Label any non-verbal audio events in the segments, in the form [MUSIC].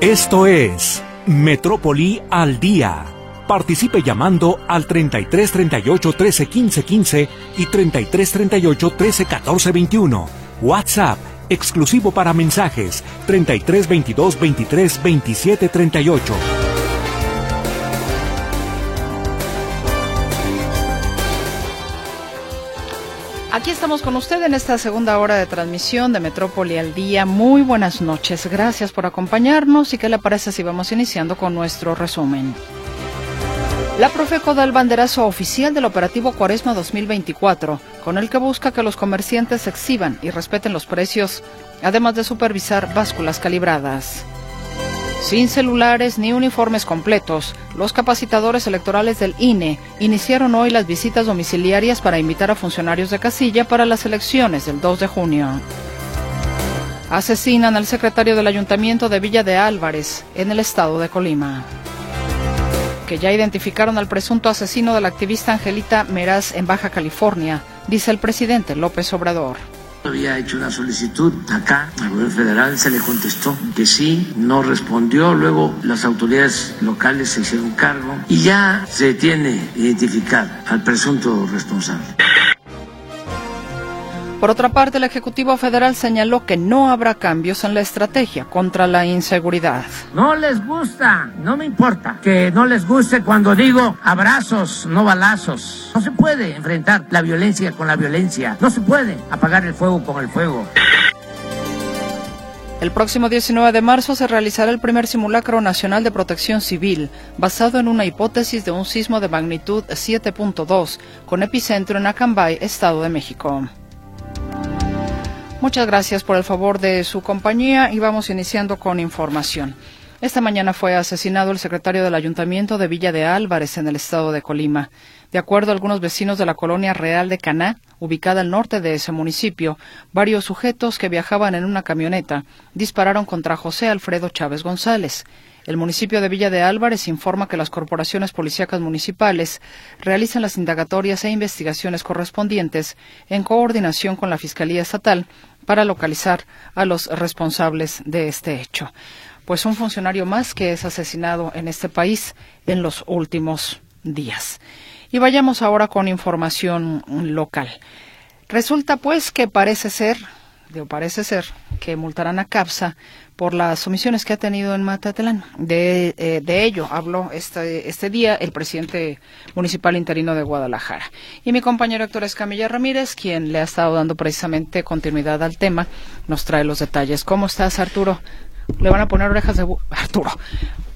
Esto es Metrópoli al Día. Participe llamando al 33 38 13 15 15 y 33 38 13 14 21. WhatsApp exclusivo para mensajes 33 22 23 27 38. Aquí estamos con usted en esta segunda hora de transmisión de Metrópoli al Día. Muy buenas noches, gracias por acompañarnos y qué le parece si vamos iniciando con nuestro resumen. La Profeco da el banderazo oficial del operativo Cuaresma 2024, con el que busca que los comerciantes exhiban y respeten los precios, además de supervisar básculas calibradas. Sin celulares ni uniformes completos, los capacitadores electorales del INE iniciaron hoy las visitas domiciliarias para invitar a funcionarios de casilla para las elecciones del 2 de junio. Asesinan al secretario del Ayuntamiento de Villa de Álvarez, en el estado de Colima que ya identificaron al presunto asesino de la activista Angelita Meraz en Baja California, dice el presidente López Obrador. Había hecho una solicitud acá al gobierno federal, se le contestó que sí, no respondió, luego las autoridades locales se hicieron cargo y ya se tiene identificado al presunto responsable. Por otra parte, el Ejecutivo Federal señaló que no habrá cambios en la estrategia contra la inseguridad. No les gusta, no me importa que no les guste cuando digo abrazos, no balazos. No se puede enfrentar la violencia con la violencia. No se puede apagar el fuego con el fuego. El próximo 19 de marzo se realizará el primer simulacro nacional de protección civil, basado en una hipótesis de un sismo de magnitud 7.2, con epicentro en Acambay, Estado de México. Muchas gracias por el favor de su compañía y vamos iniciando con información. Esta mañana fue asesinado el secretario del Ayuntamiento de Villa de Álvarez en el estado de Colima. De acuerdo a algunos vecinos de la colonia Real de Caná, ubicada al norte de ese municipio, varios sujetos que viajaban en una camioneta dispararon contra José Alfredo Chávez González. El municipio de Villa de Álvarez informa que las corporaciones policíacas municipales realizan las indagatorias e investigaciones correspondientes en coordinación con la Fiscalía Estatal para localizar a los responsables de este hecho. Pues un funcionario más que es asesinado en este país en los últimos días. Y vayamos ahora con información local. Resulta pues que parece ser, digo, parece ser que multarán a CAPSA por las omisiones que ha tenido en Matatlán. De, eh, de ello habló este, este día el presidente municipal interino de Guadalajara. Y mi compañero Héctor Escamilla Ramírez, quien le ha estado dando precisamente continuidad al tema, nos trae los detalles. ¿Cómo estás, Arturo? Le van a poner orejas de burro. [LAUGHS] Arturo.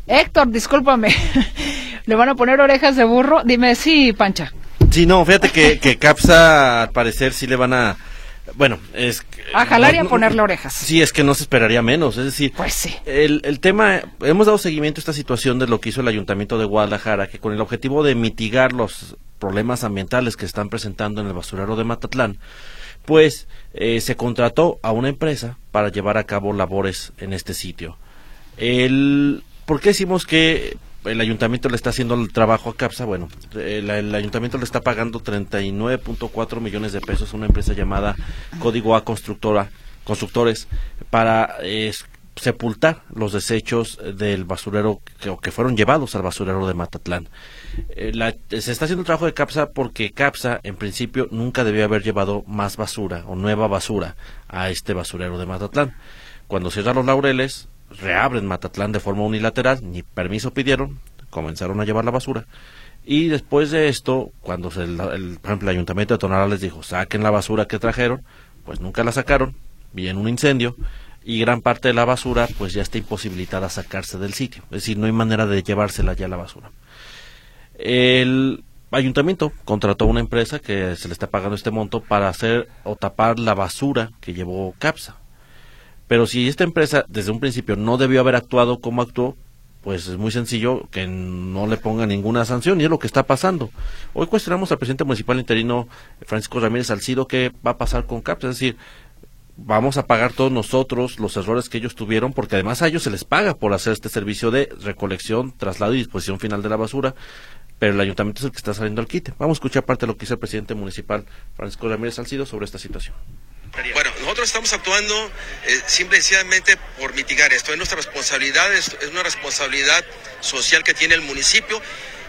Héctor, discúlpame. [LAUGHS] ¿Le van a poner orejas de burro? Dime, sí, Pancha. Sí, no, fíjate que, que Capsa, al parecer, sí le van a bueno, es a jalar y a ponerle orejas. Sí, es que no se esperaría menos, es decir, pues sí. El, el tema, hemos dado seguimiento a esta situación de lo que hizo el Ayuntamiento de Guadalajara, que con el objetivo de mitigar los problemas ambientales que están presentando en el basurero de Matatlán, pues eh, se contrató a una empresa para llevar a cabo labores en este sitio. El, ¿Por qué decimos que el ayuntamiento le está haciendo el trabajo a CAPSA, bueno, el, el ayuntamiento le está pagando 39.4 millones de pesos a una empresa llamada Código A Constructora, Constructores para sepultar los desechos del basurero que, fueron llevados al basurero de Matatlán. Eh, se está haciendo el trabajo de CAPSA porque CAPSA en principio nunca debió haber llevado más basura o nueva basura a este basurero de Matatlán. Cuando cierran los laureles, reabren Matatlán de forma unilateral, ni permiso pidieron, comenzaron a llevar la basura. Y después de esto, cuando se, el, por ejemplo el ayuntamiento de Tonalá les dijo, saquen la basura que trajeron, pues nunca la sacaron, viene un incendio y gran parte de la basura pues ya está imposibilitada a sacarse del sitio. Es decir, no hay manera de llevársela ya la basura. El ayuntamiento contrató una empresa que se le está pagando este monto para hacer o tapar la basura que llevó CAPSA. Pero si esta empresa desde un principio no debió haber actuado como actuó, pues es muy sencillo que no le ponga ninguna sanción y es lo que está pasando. Hoy cuestionamos al presidente municipal interino Francisco Ramírez Salcido qué va a pasar con CAPS, es decir, vamos a pagar todos nosotros los errores que ellos tuvieron porque además a ellos se les paga por hacer este servicio de recolección, traslado y disposición final de la basura, pero el ayuntamiento es el que está saliendo al quite. Vamos a escuchar parte de lo que dice el presidente municipal Francisco Ramírez Salcido sobre esta situación Bueno, nosotros estamos actuando eh, simple y sencillamente por mitigar esto. Es nuestra responsabilidad, es, una responsabilidad social que tiene el municipio.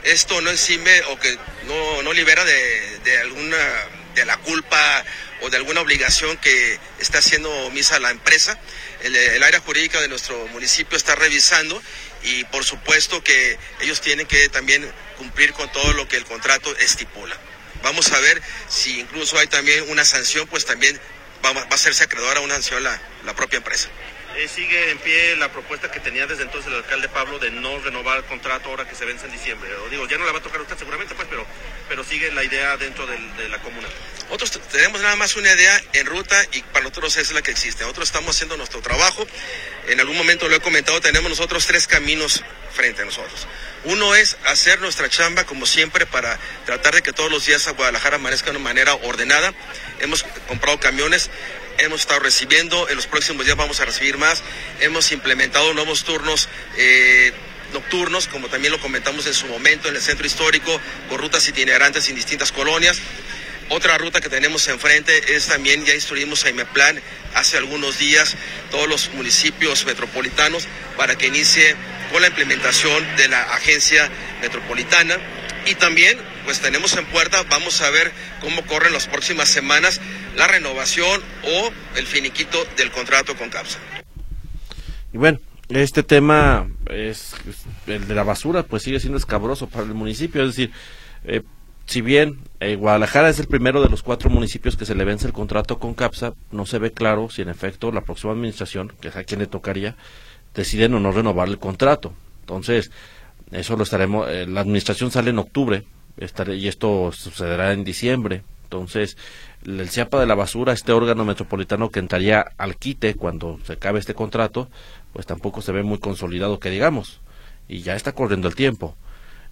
Esto no exime o que no, no libera de, de alguna de la culpa o de alguna obligación que está haciendo misa la empresa. El, el, área jurídica de nuestro municipio está revisando y por supuesto que ellos tienen que también cumplir con todo lo que el contrato estipula. Vamos a ver si incluso hay también una sanción, pues también va, va a hacerse acreedora a una sanción la, la propia empresa. Eh, sigue en pie la propuesta que tenía desde entonces el alcalde Pablo de no renovar el contrato ahora que se vence en diciembre. O digo, ya no la va a tocar usted seguramente, pues, pero, pero sigue la idea dentro del, de la comuna. Nosotros tenemos nada más una idea en ruta y para nosotros es la que existe. Nosotros estamos haciendo nuestro trabajo. En algún momento lo he comentado, tenemos nosotros tres caminos frente a nosotros. Uno es hacer nuestra chamba como siempre para tratar de que todos los días a Guadalajara amanezca de una manera ordenada. Hemos comprado camiones, hemos estado recibiendo, en los próximos días vamos a recibir más, hemos implementado nuevos turnos. Eh, nocturnos, como también lo comentamos en su momento en el centro histórico, con rutas itinerantes en distintas colonias. Otra ruta que tenemos enfrente es también, ya instruimos a Imeplan hace algunos días, todos los municipios metropolitanos, para que inicie con la implementación de la agencia metropolitana. Y también, pues tenemos en puerta, vamos a ver cómo corren las próximas semanas la renovación o el finiquito del contrato con CAPSA. Y bueno, este tema es el de la basura, pues sigue siendo escabroso para el municipio, es decir, eh, si bien eh, Guadalajara es el primero de los cuatro municipios que se le vence el contrato con CAPSA, no se ve claro si en efecto la próxima administración, que es a quien le tocaría, deciden o no renovar el contrato. Entonces, eso lo estaremos, eh, la administración sale en octubre y esto sucederá en diciembre. Entonces, el CIAPA de la basura, este órgano metropolitano que entraría al quite cuando se acabe este contrato, pues tampoco se ve muy consolidado que digamos. Y ya está corriendo el tiempo.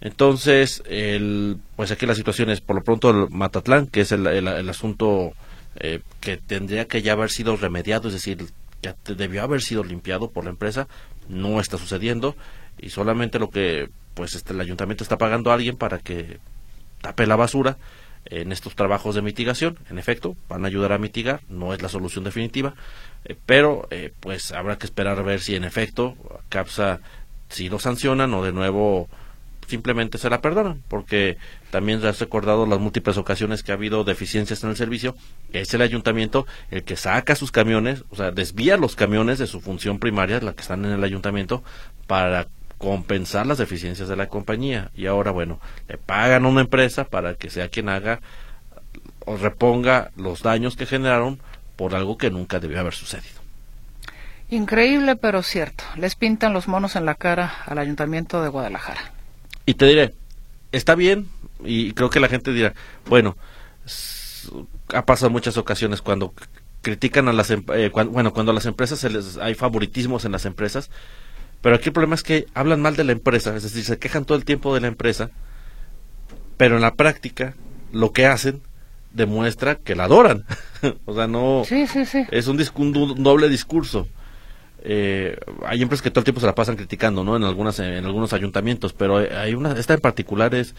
Entonces, el, pues aquí la situación es por lo pronto el Matatlán, que es el, el, asunto eh, que tendría que ya haber sido remediado, es decir, ya debió haber sido limpiado por la empresa, no está sucediendo y solamente lo que pues este, el ayuntamiento está pagando a alguien para que tape la basura en estos trabajos de mitigación. En efecto, van a ayudar a mitigar, no es la solución definitiva, eh, pero eh, pues habrá que esperar a ver si en efecto CAPSA si lo sancionan o de nuevo simplemente se la perdonan, porque también has recordado las múltiples ocasiones que ha habido deficiencias en el servicio, es el ayuntamiento el que saca sus camiones, o sea, desvía los camiones de su función primaria, la que están en el ayuntamiento, para compensar las deficiencias de la compañía. Y ahora, bueno, le pagan a una empresa para que sea quien haga o reponga los daños que generaron por algo que nunca debió haber sucedido. Increíble, pero cierto. Les pintan los monos en la cara al ayuntamiento de Guadalajara. Y te diré, está bien, y creo que la gente dirá, bueno, ha pasado muchas ocasiones cuando critican a las, eh, bueno, cuando a las empresas se les, hay favoritismos en las empresas, pero aquí el problema es que hablan mal de la empresa, es decir, se quejan todo el tiempo de la empresa, pero en la práctica lo que hacen demuestra que la adoran. [LAUGHS] o sea, no sí, sí, sí. es un, un, doble discurso eh, hay empresas que todo el tiempo se la pasan criticando, ¿no? En algunas, en algunos ayuntamientos, pero hay una, esta en particular es,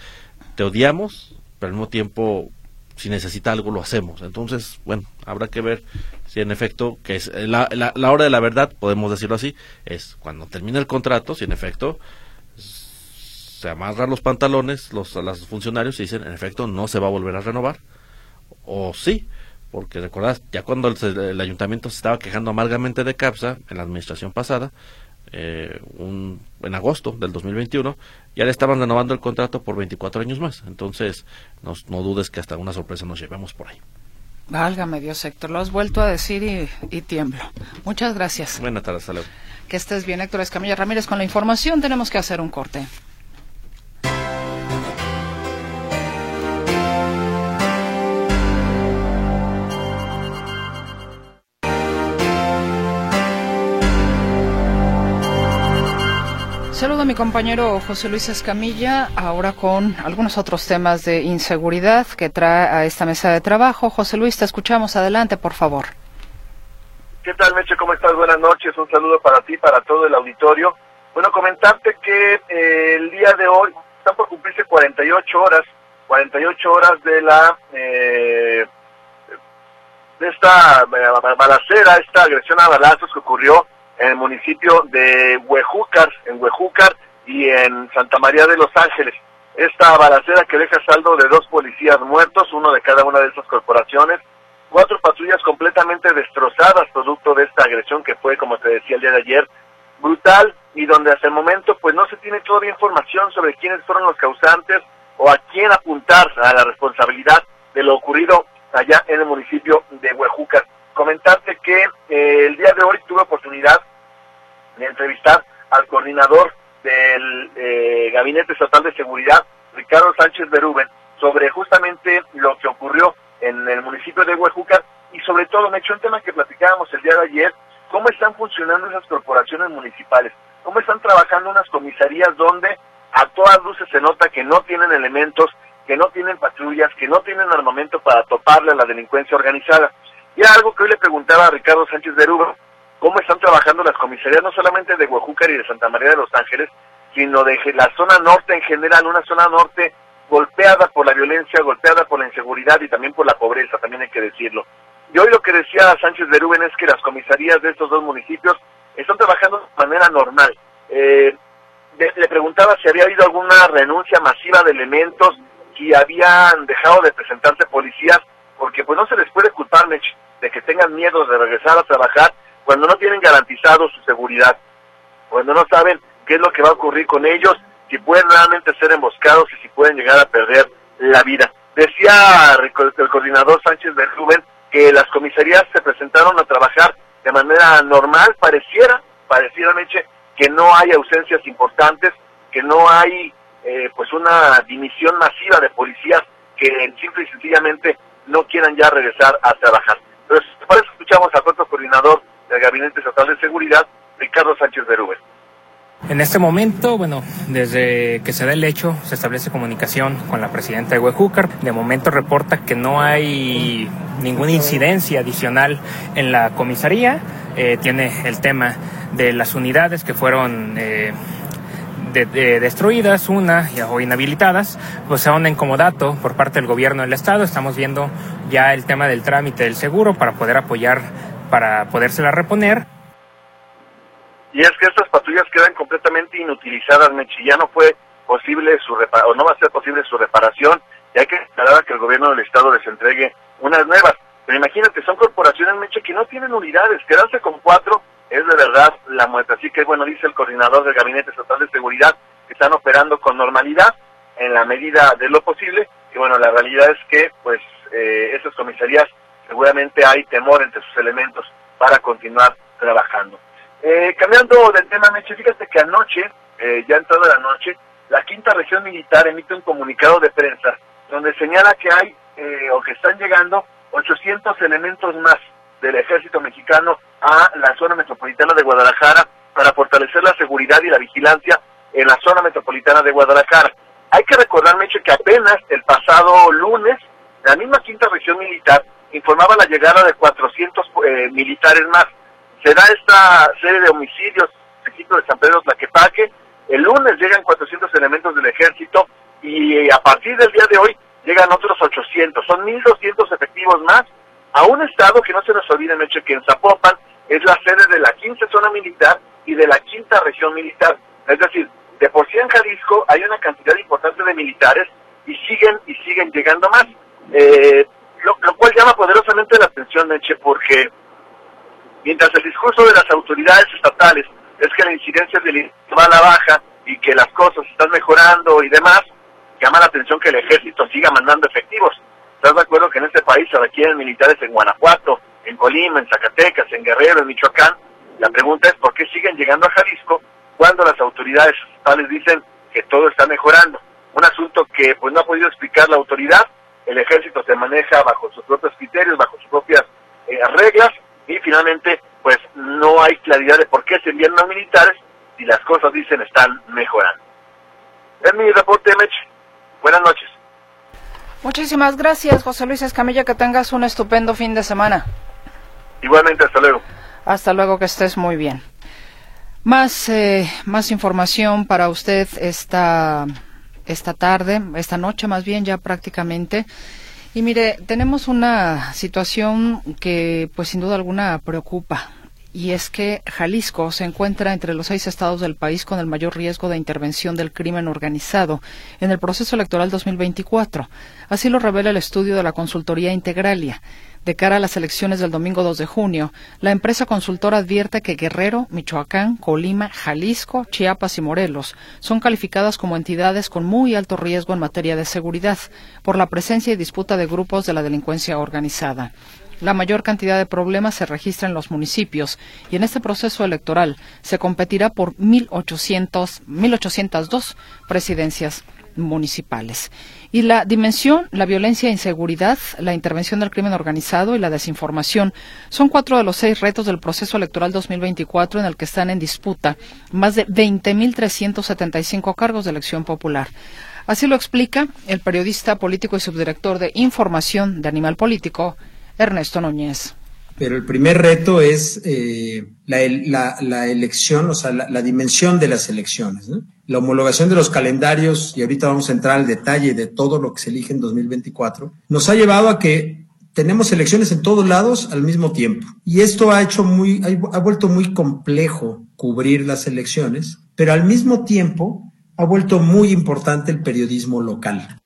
te odiamos, pero al mismo tiempo, si necesita algo lo hacemos. Entonces, bueno, habrá que ver si en efecto, que es la, la, hora de la verdad, podemos decirlo así, es cuando termina el contrato, si en efecto se amarran los pantalones los, los funcionarios y dicen, en efecto, no se va a volver a renovar, o sí, porque recordás, ya cuando el, ayuntamiento se estaba quejando amargamente de CAPSA en la administración pasada, eh, un, en agosto del 2021, ya le estaban renovando el contrato por 24 años más. Entonces, no, no dudes que hasta una sorpresa nos llevemos por ahí. Válgame Dios, Héctor, lo has vuelto a decir y, y tiemblo. Muchas gracias. Buenas tardes, hasta Que estés bien, Héctor Escamilla Ramírez, con la información. Tenemos que hacer un corte. Saludo a mi compañero José Luis Escamilla, ahora con algunos otros temas de inseguridad que trae a esta mesa de trabajo. José Luis, te escuchamos. Adelante, por favor. ¿Qué tal, Meche? ¿Cómo estás? Buenas noches. Un saludo para ti, para todo el auditorio. Bueno, comentarte que eh, el día de hoy están por cumplirse 48 horas, 48 horas de la eh, de esta eh, balacera, esta agresión a balazos que ocurrió en el municipio de Huejúcar, en Huejúcar y en Santa María de los Ángeles. Esta balacera que deja saldo de dos policías muertos, uno de cada una de esas corporaciones, cuatro patrullas completamente destrozadas producto de esta agresión que fue, como te decía el día de ayer, brutal y donde hasta el momento pues no se tiene todavía información sobre quiénes fueron los causantes o a quién apuntar a la responsabilidad de lo ocurrido allá en el municipio de Huejúcar. Comentarte que eh, el día de hoy tuve oportunidad de entrevistar al coordinador del eh, Gabinete Estatal de Seguridad, Ricardo Sánchez Berúben, sobre justamente lo que ocurrió en el municipio de Huejúcar y sobre todo me echó un tema que platicábamos el día de ayer, cómo están funcionando esas corporaciones municipales, cómo están trabajando unas comisarías donde a todas luces se nota que no tienen elementos, que no tienen patrullas, que no tienen armamento para toparle a la delincuencia organizada. Y era algo que hoy le preguntaba a Ricardo Sánchez Rubro, cómo están trabajando las comisarías, no solamente de Huejúcar y de Santa María de los Ángeles, sino de la zona norte en general, una zona norte golpeada por la violencia, golpeada por la inseguridad y también por la pobreza, también hay que decirlo. Y hoy lo que decía Sánchez de Rubén es que las comisarías de estos dos municipios están trabajando de manera normal. Eh, le preguntaba si había habido alguna renuncia masiva de elementos, si habían dejado de presentarse policías, porque pues no se les puede culpar, de que tengan miedo de regresar a trabajar cuando no tienen garantizado su seguridad, cuando no saben qué es lo que va a ocurrir con ellos, si pueden realmente ser emboscados y si pueden llegar a perder la vida. Decía el coordinador Sánchez de Rubén que las comisarías se presentaron a trabajar de manera normal, pareciera, pareciera que no hay ausencias importantes, que no hay eh, pues una dimisión masiva de policías que simple y sencillamente no quieran ya regresar a trabajar. Entonces, por eso escuchamos al otro coordinador del Gabinete Estatal de Seguridad, Ricardo Sánchez Berúben. En este momento, bueno, desde que se da el hecho, se establece comunicación con la presidenta de Huejúcar. De momento reporta que no hay ninguna incidencia adicional en la comisaría. Eh, tiene el tema de las unidades que fueron eh, destruidas, una o inhabilitadas, pues aún en comodato por parte del gobierno del estado. Estamos viendo ya el tema del trámite del seguro para poder apoyar, para podérsela reponer. Y es que estas patrullas quedan completamente inutilizadas, Mechi, ya no fue posible su o no va a ser posible su reparación, y hay que esperar a que el gobierno del estado les entregue unas nuevas. Pero imagínate, son corporaciones, Meche, que no tienen unidades, quedarse con cuatro es de verdad la muestra. Así que, bueno, dice el coordinador del Gabinete Estatal de Seguridad que están operando con normalidad en la medida de lo posible, y bueno, la realidad es que, pues, eh, esas comisarías seguramente hay temor entre sus elementos para continuar trabajando. Eh, cambiando del tema, Meche, fíjate que anoche, eh, ya entrado la noche, la quinta región militar emite un comunicado de prensa donde señala que hay eh, o que están llegando 800 elementos más del ejército mexicano a la zona metropolitana de Guadalajara para fortalecer la seguridad y la vigilancia en la zona metropolitana de Guadalajara. Hay que recordar, Meche, que apenas el pasado lunes, la misma quinta región militar informaba la llegada de 400 eh, militares más se da esta serie de homicidios el de San Pedro Tlaquepaque. El lunes llegan 400 elementos del ejército y a partir del día de hoy llegan otros 800. Son 1.200 efectivos más a un estado que no se nos olvide, hecho que en Zapopan es la sede de la 15 zona militar y de la quinta región militar. Es decir, de por sí en Jalisco hay una cantidad importante de militares y siguen y siguen llegando más. Eh, lo, lo, cual llama poderosamente la atención, Meche, porque Mientras el discurso de las autoridades estatales es que la incidencia del va a la baja y que las cosas están mejorando y demás, llama la atención que el ejército siga mandando efectivos. ¿Estás de acuerdo que en este país se requieren militares en Guanajuato, en Colima, en Zacatecas, en Guerrero, en Michoacán? La pregunta es por qué siguen llegando a Jalisco cuando las autoridades estatales dicen que todo está mejorando. Un asunto que pues no ha podido explicar la autoridad. El ejército se maneja bajo sus propios criterios, bajo sus propias eh, reglas y finalmente pues no hay claridad de por qué se envían más militares y las cosas dicen están mejorando. Es mi reporte, Mech. Buenas noches. Muchísimas gracias, José Luis Escamilla. Que tengas un estupendo fin de semana. Igualmente, hasta luego. Hasta luego, que estés muy bien. Más, eh, más información para usted esta, esta tarde, esta noche más bien ya prácticamente. Y mire, tenemos una situación que pues sin duda alguna preocupa y es que Jalisco se encuentra entre los seis estados del país con el mayor riesgo de intervención del crimen organizado en el proceso electoral 2024. Así lo revela el estudio de la consultoría Integralia. De cara a las elecciones del domingo 2 de junio, la empresa consultora advierte que Guerrero, Michoacán, Colima, Jalisco, Chiapas y Morelos son calificadas como entidades con muy alto riesgo en materia de seguridad por la presencia y disputa de grupos de la delincuencia organizada. La mayor cantidad de problemas se registra en los municipios y en este proceso electoral se competirá por 1.800, 1.802 presidencias municipales. Y la dimensión, la violencia e inseguridad, la intervención del crimen organizado y la desinformación son cuatro de los seis retos del proceso electoral 2024 en el que están en disputa más de 20.375 cargos de elección popular. Así lo explica el periodista político y subdirector de información de Animal Político, Ernesto Núñez. Pero el primer reto es eh, la, elección, o sea, la, dimensión de las elecciones. La homologación de los calendarios, y ahorita vamos a entrar al detalle de todo lo que se elige en 2024, nos ha llevado a que tenemos elecciones en todos lados al mismo tiempo. Y esto ha hecho muy, ha vuelto muy complejo cubrir las elecciones, pero al mismo tiempo ha vuelto muy importante el periodismo local.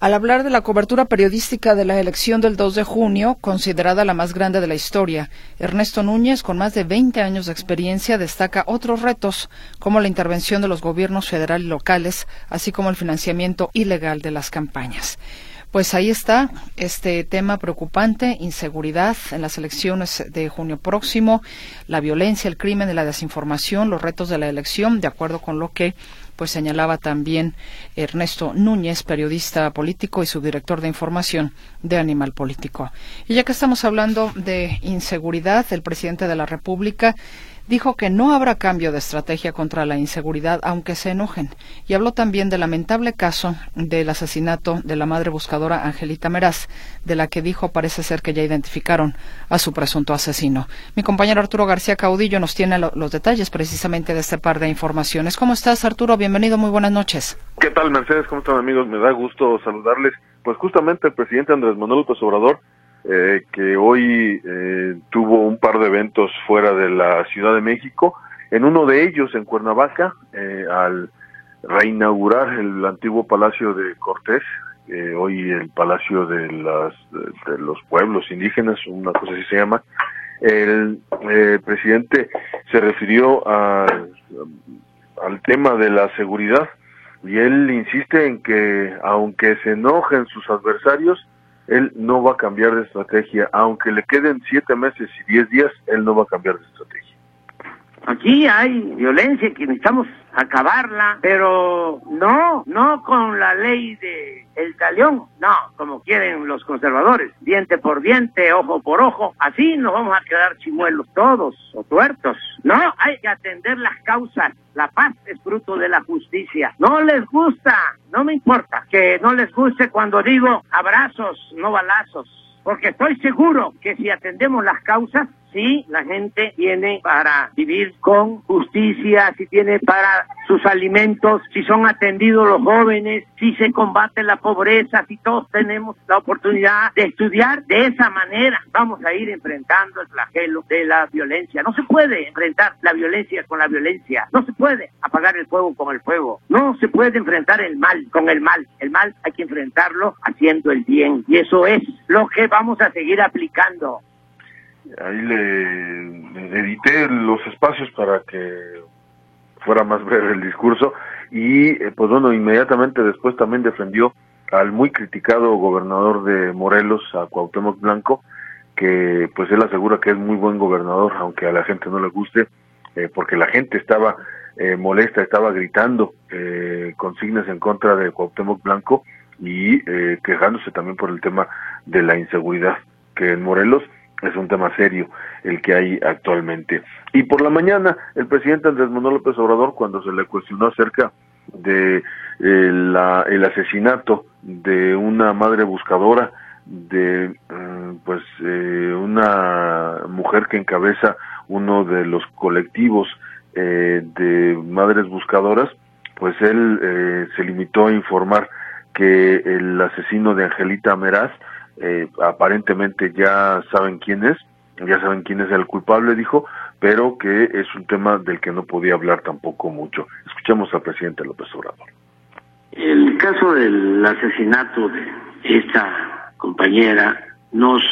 Al hablar de la cobertura periodística de la elección del 2 de junio, considerada la más grande de la historia, Ernesto Núñez, con más de 20 años de experiencia, destaca otros retos, como la intervención de los gobiernos federal y locales, así como el financiamiento ilegal de las campañas. Pues ahí está este tema preocupante, inseguridad en las elecciones de junio próximo, la violencia, el crimen la desinformación, los retos de la elección, de acuerdo con lo que pues señalaba también Ernesto Núñez, periodista político y subdirector de información de Animal Político. Y ya que estamos hablando de inseguridad, el presidente de la República dijo que no habrá cambio de estrategia contra la inseguridad, aunque se enojen, y habló también del lamentable caso del asesinato de la madre buscadora Angelita Meraz, de la que dijo parece ser que ya identificaron a su presunto asesino. Mi compañero Arturo García Caudillo nos tiene los detalles precisamente de este par de informaciones. ¿Cómo estás, Arturo? Bienvenido, muy buenas noches. ¿Qué tal, Mercedes? ¿Cómo están, amigos? Me da gusto saludarles. Pues justamente el presidente Andrés Manuel López Obrador eh, que hoy eh, tuvo un par de eventos fuera de la Ciudad de México. En uno de ellos, en Cuernavaca, eh, al reinaugurar el antiguo Palacio de Cortés, hoy el Palacio de, las, de, los Pueblos Indígenas, una cosa así se llama, el presidente se refirió al tema de la seguridad y él insiste en que aunque se enojen sus adversarios, él no va a cambiar de estrategia, aunque le queden siete meses y diez días, él no va a cambiar de estrategia. Aquí hay violencia que necesitamos acabarla, pero no, no con la ley de el talión, no, como quieren los conservadores, diente por diente, ojo por ojo, así nos vamos a quedar chimuelos todos o tuertos. No, hay que atender las causas. La paz es fruto de la justicia. No les gusta, no me importa que no les guste cuando digo abrazos, no balazos, porque estoy seguro que si atendemos las causas, Sí, la gente tiene para vivir con justicia, si tiene para sus alimentos, si son atendidos los jóvenes, si se combate la pobreza, si todos tenemos la oportunidad de estudiar de esa manera, vamos a ir enfrentando el flagelo de la violencia. No se puede enfrentar la violencia con la violencia, no se puede apagar el fuego con el fuego, no se puede enfrentar el mal con el mal. El mal hay que enfrentarlo haciendo el bien y eso es lo que vamos a seguir aplicando. Ahí le, edité los espacios para que fuera más breve el discurso y eh, pues bueno, inmediatamente después también defendió al muy criticado gobernador de Morelos, a Cuauhtémoc Blanco, que pues él asegura que es muy buen gobernador, aunque a la gente no le guste, eh, porque la gente estaba eh, molesta, estaba gritando consignas en contra de Cuauhtémoc Blanco y quejándose también por el tema de la inseguridad que en Morelos es un tema serio el que hay actualmente. Y por la mañana, el presidente Andrés Manuel López Obrador, cuando se le cuestionó acerca de eh, el asesinato de una madre buscadora, de mm, pues eh, una mujer que encabeza uno de los colectivos eh, de madres buscadoras, pues él eh, se limitó a informar que el asesino de Angelita Meraz eh, aparentemente ya saben quién es, ya saben quién es el culpable, dijo, pero que es un tema del que no podía hablar tampoco mucho. Escuchemos al presidente López Obrador. El caso del asesinato de esta compañera nos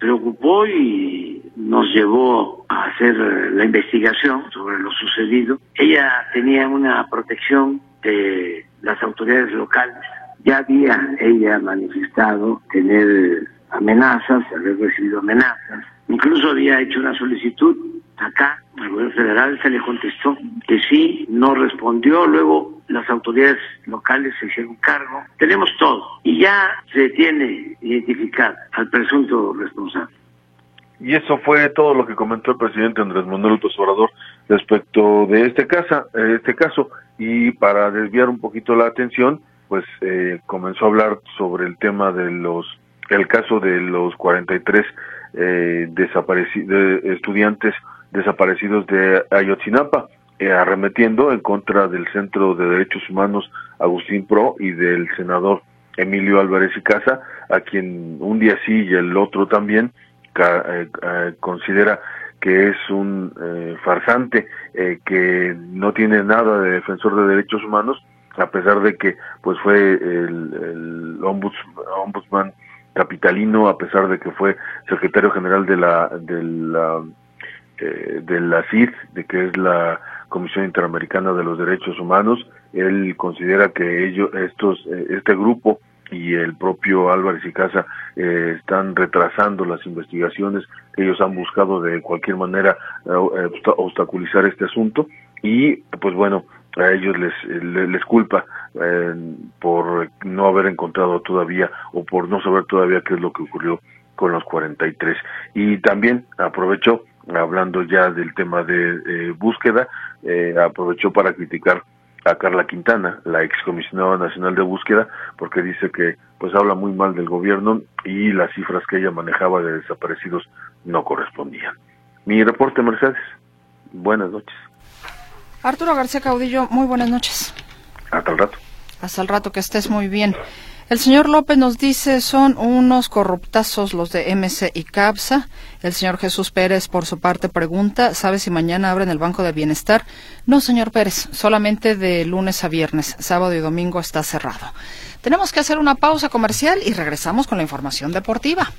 preocupó y nos llevó a hacer la investigación sobre lo sucedido. Ella tenía una protección de las autoridades locales. Ya había ella manifestado tener amenazas, haber recibido amenazas. Incluso había hecho una solicitud acá, al gobierno federal se le contestó que sí, no respondió, luego las autoridades locales se hicieron cargo, tenemos todo y ya se tiene identificado al presunto responsable. Y eso fue todo lo que comentó el presidente Andrés Manuel López Obrador respecto de este, casa, este caso. Y para desviar un poquito la atención, pues eh, comenzó a hablar sobre el tema de los, el caso de los 43 eh, desaparecidos, estudiantes desaparecidos de Ayotzinapa, eh, arremetiendo en contra del Centro de Derechos Humanos Agustín Pro y del senador Emilio Álvarez y Casa, a quien un día sí y el otro también eh, eh, considera que es un farsante, que no tiene nada de defensor de derechos humanos, a pesar de que pues fue el, ombudsman capitalino, a pesar de que fue secretario general de la, de la eh, de CID, de que es la Comisión Interamericana de los Derechos Humanos, él considera que ellos, estos, eh, este grupo y el propio Álvarez y Casa eh, están retrasando las investigaciones, ellos han buscado de cualquier manera obstaculizar este asunto y pues bueno, a ellos les, les, culpa por no haber encontrado todavía o por no saber todavía qué es lo que ocurrió con los 43. Y también aprovechó hablando ya del tema de eh, búsqueda, eh, aprovechó para criticar a Carla Quintana, la excomisionada nacional de búsqueda, porque dice que pues habla muy mal del gobierno y las cifras que ella manejaba de desaparecidos no correspondían. Mi reporte, Mercedes. Buenas noches. Arturo García Caudillo, muy buenas noches. Hasta el rato. Hasta el rato, que estés muy bien. El señor López nos dice son unos corruptazos los de MC y CAPSA. El señor Jesús Pérez, por su parte, pregunta, ¿sabe si mañana abren el Banco de Bienestar? No, señor Pérez, solamente de lunes a viernes. Sábado y domingo está cerrado. Tenemos que hacer una pausa comercial y regresamos con la información deportiva.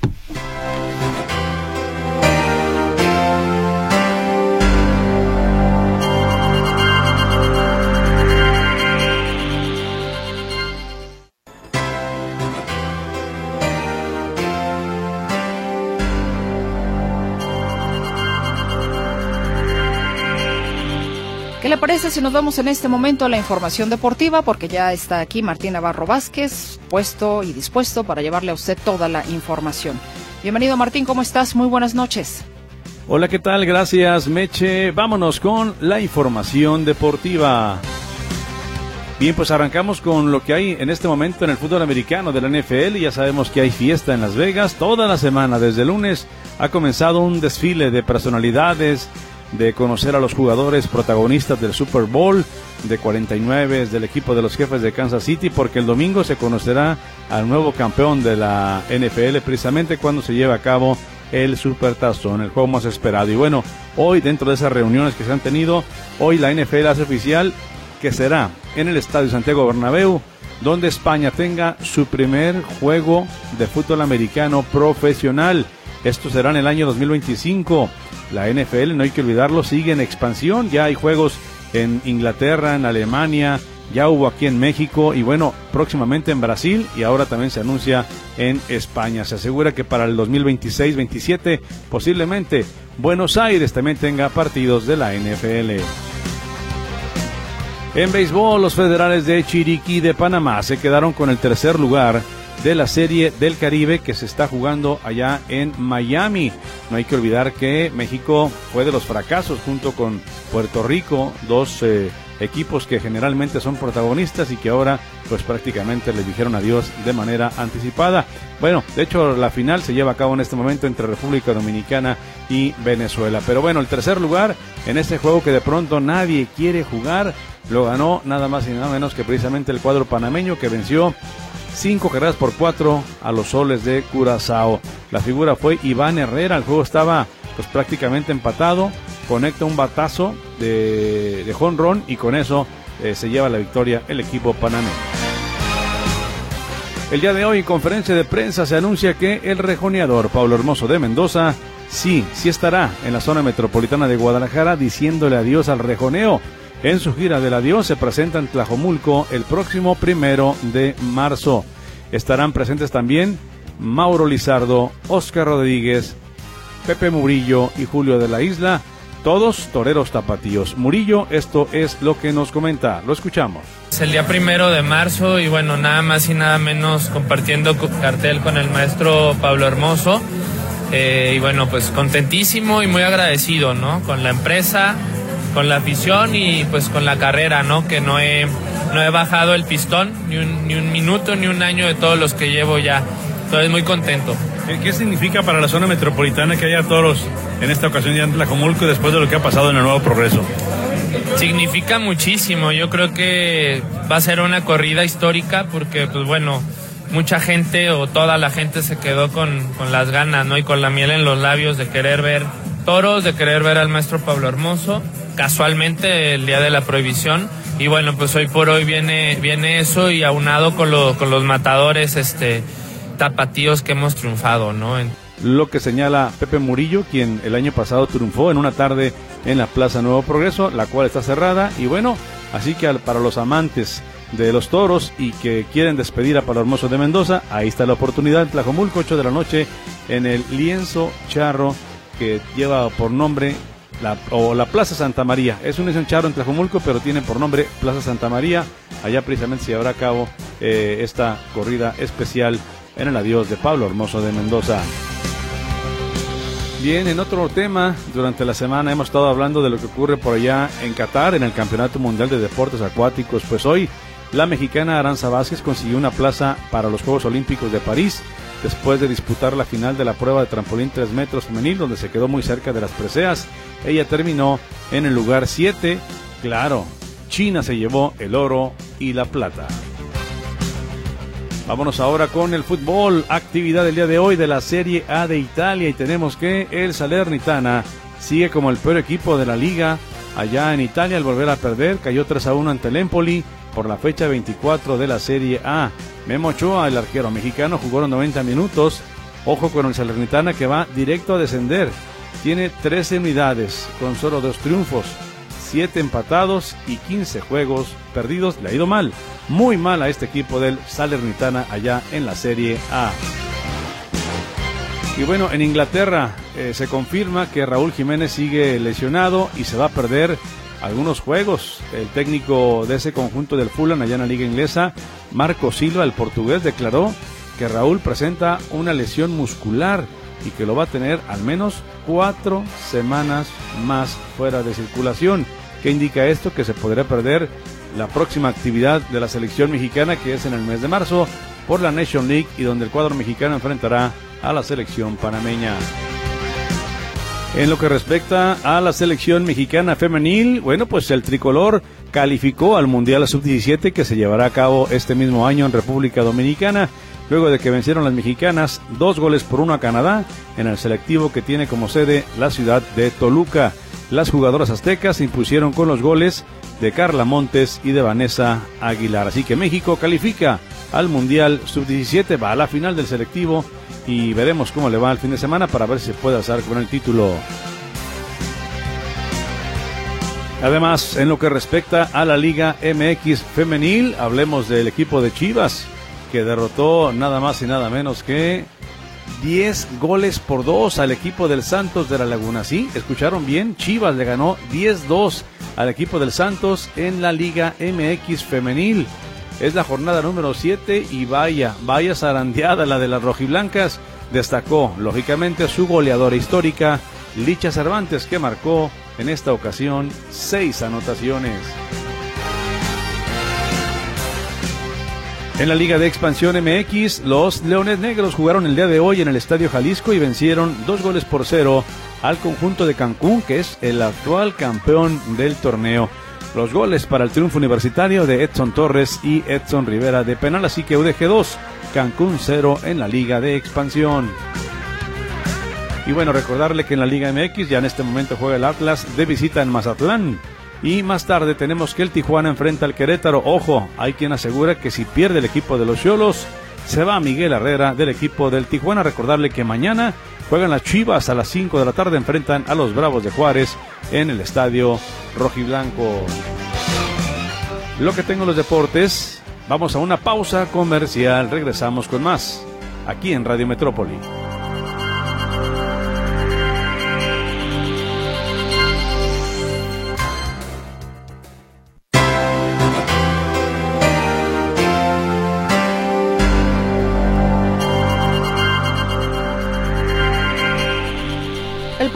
¿Qué le parece si nos vamos en este momento a la información deportiva? Porque ya está aquí Martín Navarro Vázquez, puesto y dispuesto para llevarle a usted toda la información. Bienvenido Martín, ¿cómo estás? Muy buenas noches. Hola, ¿qué tal? Gracias, Meche. Vámonos con la información deportiva. Bien, pues arrancamos con lo que hay en este momento en el fútbol americano de la NFL. Ya sabemos que hay fiesta en Las Vegas. Toda la semana, desde lunes, ha comenzado un desfile de personalidades, de conocer a los jugadores protagonistas del Super Bowl de 49 del equipo de los jefes de Kansas City, porque el domingo se conocerá al nuevo campeón de la NFL precisamente cuando se lleve a cabo el Super Tazón, el juego más esperado. Y bueno, hoy dentro de esas reuniones que se han tenido, hoy la NFL hace oficial que será en el Estadio Santiago Bernabéu, donde España tenga su primer juego de fútbol americano profesional. Esto será en el año 2025. La NFL, no hay que olvidarlo, sigue en expansión. Ya hay juegos en Inglaterra, en Alemania, ya hubo aquí en México y bueno, próximamente en Brasil y ahora también se anuncia en España. Se asegura que para el 2026-27 posiblemente Buenos Aires también tenga partidos de la NFL. En béisbol, los federales de Chiriquí de Panamá se quedaron con el tercer lugar de la Serie del Caribe que se está jugando allá en Miami. No hay que olvidar que México fue de los fracasos junto con Puerto Rico, dos eh, equipos que generalmente son protagonistas y que ahora pues prácticamente le dijeron adiós de manera anticipada. Bueno, de hecho la final se lleva a cabo en este momento entre República Dominicana y Venezuela. Pero bueno, el tercer lugar en este juego que de pronto nadie quiere jugar lo ganó nada más y nada menos que precisamente el cuadro panameño que venció cinco carreras por cuatro a los soles de Curazao. La figura fue Iván Herrera, el juego estaba pues prácticamente empatado, conecta un batazo de, de y con eso eh, se lleva la victoria el equipo panameño. El día de hoy en conferencia de prensa se anuncia que el rejoneador Pablo Hermoso de Mendoza sí, sí estará en la zona metropolitana de Guadalajara diciéndole adiós al rejoneo. En su gira del adiós se presenta en Tlajomulco el próximo primero de marzo. Estarán presentes también Mauro Lizardo, Oscar Rodríguez, Pepe Murillo y Julio de la Isla, todos toreros tapatíos. Murillo, esto es lo que nos comenta. Lo escuchamos. Es el día primero de marzo y bueno, nada más y nada menos compartiendo cartel con el maestro Pablo Hermoso. Eh, y bueno, pues contentísimo y muy agradecido, ¿no? Con la empresa, con la afición y pues con la carrera, ¿no? Que no he, no he bajado el pistón ni un, ni un minuto ni un año de todos los que llevo ya. Entonces muy contento. ¿Qué significa para la zona metropolitana que haya toros en esta ocasión ya en Tlajomulco después de lo que ha pasado en el Nuevo Progreso? Significa muchísimo. Yo creo que va a ser una corrida histórica porque, pues bueno, mucha gente o toda la gente se quedó con, con las ganas, ¿no? Y con la miel en los labios de querer ver toros, de querer ver al maestro Pablo Hermoso. Casualmente el día de la prohibición. Y bueno, pues hoy por hoy viene, viene eso y aunado con, lo, con los matadores, este tapatíos que hemos triunfado, ¿no? Lo que señala Pepe Murillo, quien el año pasado triunfó en una tarde en la Plaza Nuevo Progreso, la cual está cerrada. Y bueno, así que para los amantes de los toros y que quieren despedir a Palo Hermoso de Mendoza, ahí está la oportunidad Tlajomulco, 8 de la noche, en el lienzo charro que lleva por nombre la, o la Plaza Santa María. Es un charro en Tlajomulco, pero tiene por nombre Plaza Santa María. Allá precisamente se llevará a cabo eh, esta corrida especial en el adiós de Pablo Hermoso de Mendoza. Bien, en otro tema, durante la semana hemos estado hablando de lo que ocurre por allá en Qatar, en el Campeonato Mundial de Deportes Acuáticos. Pues hoy la mexicana Aranza Vázquez consiguió una plaza para los Juegos Olímpicos de París después de disputar la final de la prueba de trampolín 3 metros femenil, donde se quedó muy cerca de las preseas. Ella terminó en el lugar 7. Claro, China se llevó el oro y la plata. Vámonos ahora con el fútbol, actividad del día de hoy de la Serie A de Italia y tenemos que el Salernitana sigue como el peor equipo de la liga allá en Italia al volver a perder, cayó 3 a 1 ante el Empoli por la fecha 24 de la Serie A. Memo Ochoa, el arquero mexicano, jugó 90 minutos. Ojo con el Salernitana que va directo a descender. Tiene 13 unidades con solo dos triunfos. 7 empatados y 15 juegos perdidos. Le ha ido mal, muy mal a este equipo del Salernitana allá en la Serie A. Y bueno, en Inglaterra eh, se confirma que Raúl Jiménez sigue lesionado y se va a perder algunos juegos. El técnico de ese conjunto del Fulham allá en la liga inglesa, Marco Silva, el portugués, declaró que Raúl presenta una lesión muscular y que lo va a tener al menos cuatro semanas más fuera de circulación. ¿Qué indica esto? Que se podría perder la próxima actividad de la selección mexicana que es en el mes de marzo por la Nation League y donde el cuadro mexicano enfrentará a la selección panameña. En lo que respecta a la selección mexicana femenil, bueno, pues el tricolor calificó al Mundial Sub-17 que se llevará a cabo este mismo año en República Dominicana, luego de que vencieron las mexicanas dos goles por uno a Canadá en el selectivo que tiene como sede la ciudad de Toluca. Las jugadoras aztecas se impusieron con los goles de Carla Montes y de Vanessa Aguilar. Así que México califica al Mundial Sub-17, va a la final del selectivo y veremos cómo le va el fin de semana para ver si puede alzar con el título. Además, en lo que respecta a la Liga MX femenil, hablemos del equipo de Chivas, que derrotó nada más y nada menos que 10 goles por 2 al equipo del Santos de la Laguna. Sí, escucharon bien, Chivas le ganó 10-2 al equipo del Santos en la Liga MX femenil. Es la jornada número 7 y vaya, vaya zarandeada la de las rojiblancas. Destacó, lógicamente, su goleadora histórica, Licha Cervantes, que marcó en esta ocasión seis anotaciones. En la Liga de Expansión MX, los Leones Negros jugaron el día de hoy en el Estadio Jalisco y vencieron dos goles por cero al conjunto de Cancún, que es el actual campeón del torneo. Los goles para el triunfo universitario de Edson Torres y Edson Rivera de penal, así que UDG 2, Cancún 0 en la Liga de Expansión. Y bueno, recordarle que en la Liga MX ya en este momento juega el Atlas de visita en Mazatlán. Y más tarde tenemos que el Tijuana enfrenta al Querétaro. Ojo, hay quien asegura que si pierde el equipo de los Cholos, se va Miguel Herrera del equipo del Tijuana. Recordarle que mañana juegan las Chivas a las 5 de la tarde, enfrentan a los Bravos de Juárez en el estadio Rojiblanco. Lo que tengo los deportes, vamos a una pausa comercial, regresamos con más aquí en Radio Metrópoli.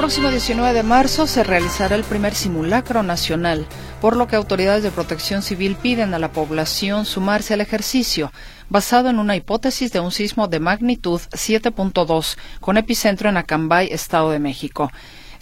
Próximo 19 de marzo se realizará el primer simulacro nacional, por lo que autoridades de protección civil piden a la población sumarse al ejercicio, basado en una hipótesis de un sismo de magnitud 7.2 con epicentro en Acambay, Estado de México.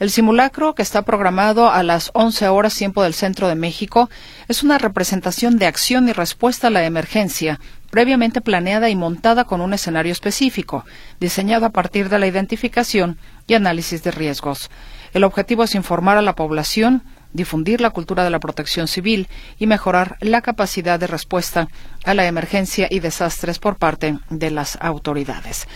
El simulacro, que está programado a las 11 horas tiempo del centro de México, es una representación de acción y respuesta a la emergencia, previamente planeada y montada con un escenario específico, diseñado a partir de la identificación y análisis de riesgos. El objetivo es informar a la población, difundir la cultura de la protección civil y mejorar la capacidad de respuesta a la emergencia y desastres por parte de las autoridades.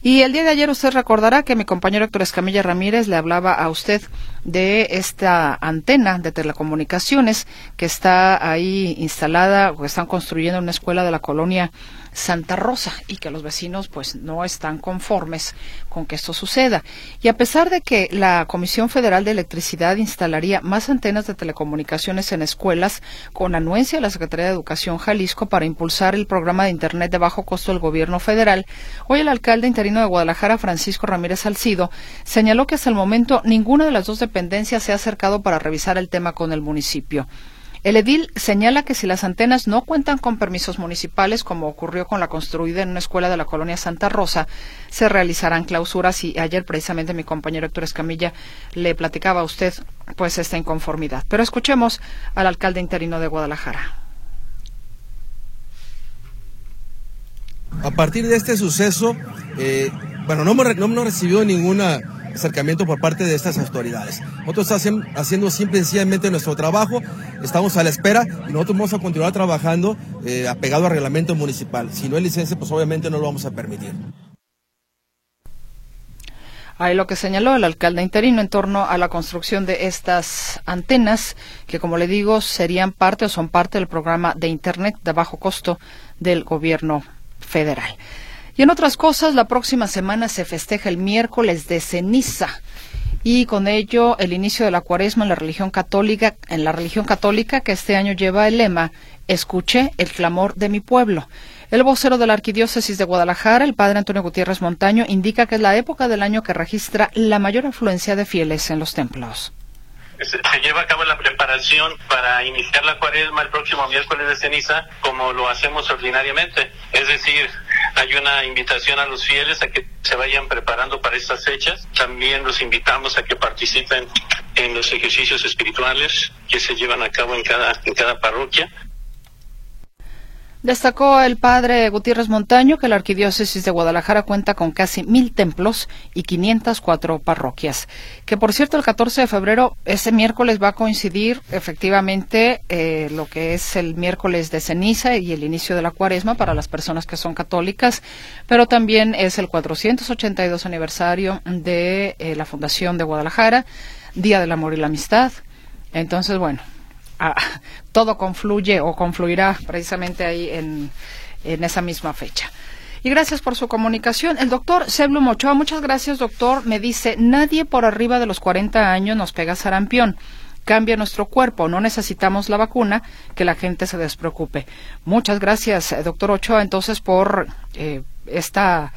Y el día de ayer usted recordará que mi compañero Héctor Escamilla Ramírez le hablaba a usted de esta antena de telecomunicaciones que está ahí instalada o que están construyendo en una escuela de la colonia Santa Rosa y que los vecinos pues no están conformes con que esto suceda. Y a pesar de que la Comisión Federal de Electricidad instalaría más antenas de telecomunicaciones en escuelas con anuencia de la Secretaría de Educación Jalisco para impulsar el programa de Internet de bajo costo del gobierno federal, hoy el alcalde interino de Guadalajara, Francisco Ramírez Salcido, señaló que hasta el momento ninguna de las dos dependencias se ha acercado para revisar el tema con el municipio. El edil señala que si las antenas no cuentan con permisos municipales, como ocurrió con la construida en una escuela de la colonia Santa Rosa, se realizarán clausuras y ayer precisamente mi compañero Héctor Escamilla le platicaba a usted pues esta inconformidad. Pero escuchemos al alcalde interino de Guadalajara. A partir de este suceso, eh, bueno, no hemos, no ninguna acercamiento por parte de estas autoridades. Nosotros estamos haciendo simple y sencillamente nuestro trabajo, estamos a la espera y nosotros vamos a continuar trabajando eh, apegado al reglamento municipal. Si no hay licencia, pues obviamente no lo vamos a permitir. Ahí lo que señaló el alcalde interino en torno a la construcción de estas antenas, que como le digo, serían parte o son parte del programa de Internet de bajo costo del gobierno federal. Y en otras cosas, la próxima semana se festeja el miércoles de ceniza y con ello el inicio de la cuaresma en la religión católica, en la religión católica que este año lleva el lema Escuché el clamor de mi pueblo. El vocero de la Arquidiócesis de Guadalajara, el padre Antonio Gutiérrez Montaño, indica que es la época del año que registra la mayor afluencia de fieles en los templos se, lleva a cabo la preparación para iniciar la cuaresma el próximo miércoles de ceniza como lo hacemos ordinariamente. Es decir, hay una invitación a los fieles a que se vayan preparando para estas fechas. También los invitamos a que participen en los ejercicios espirituales que se llevan a cabo en cada, en cada parroquia. Destacó el padre Gutiérrez Montaño que la arquidiócesis de Guadalajara cuenta con casi mil templos y 504 parroquias. Que por cierto, el 14 de febrero, ese miércoles va a coincidir efectivamente eh, lo que es el miércoles de ceniza y el inicio de la cuaresma para las personas que son católicas, pero también es el 482 aniversario de eh, la Fundación de Guadalajara, Día del Amor y la Amistad. Entonces, bueno, todo confluye o confluirá precisamente ahí en, esa misma fecha. Y gracias por su comunicación. El doctor Seblo Mochoa, muchas gracias, doctor. Me dice, nadie por arriba de los 40 años nos pega sarampión. Cambia nuestro cuerpo, no necesitamos la vacuna, que la gente se despreocupe. Muchas gracias, eh, doctor Ochoa, entonces, por eh, esta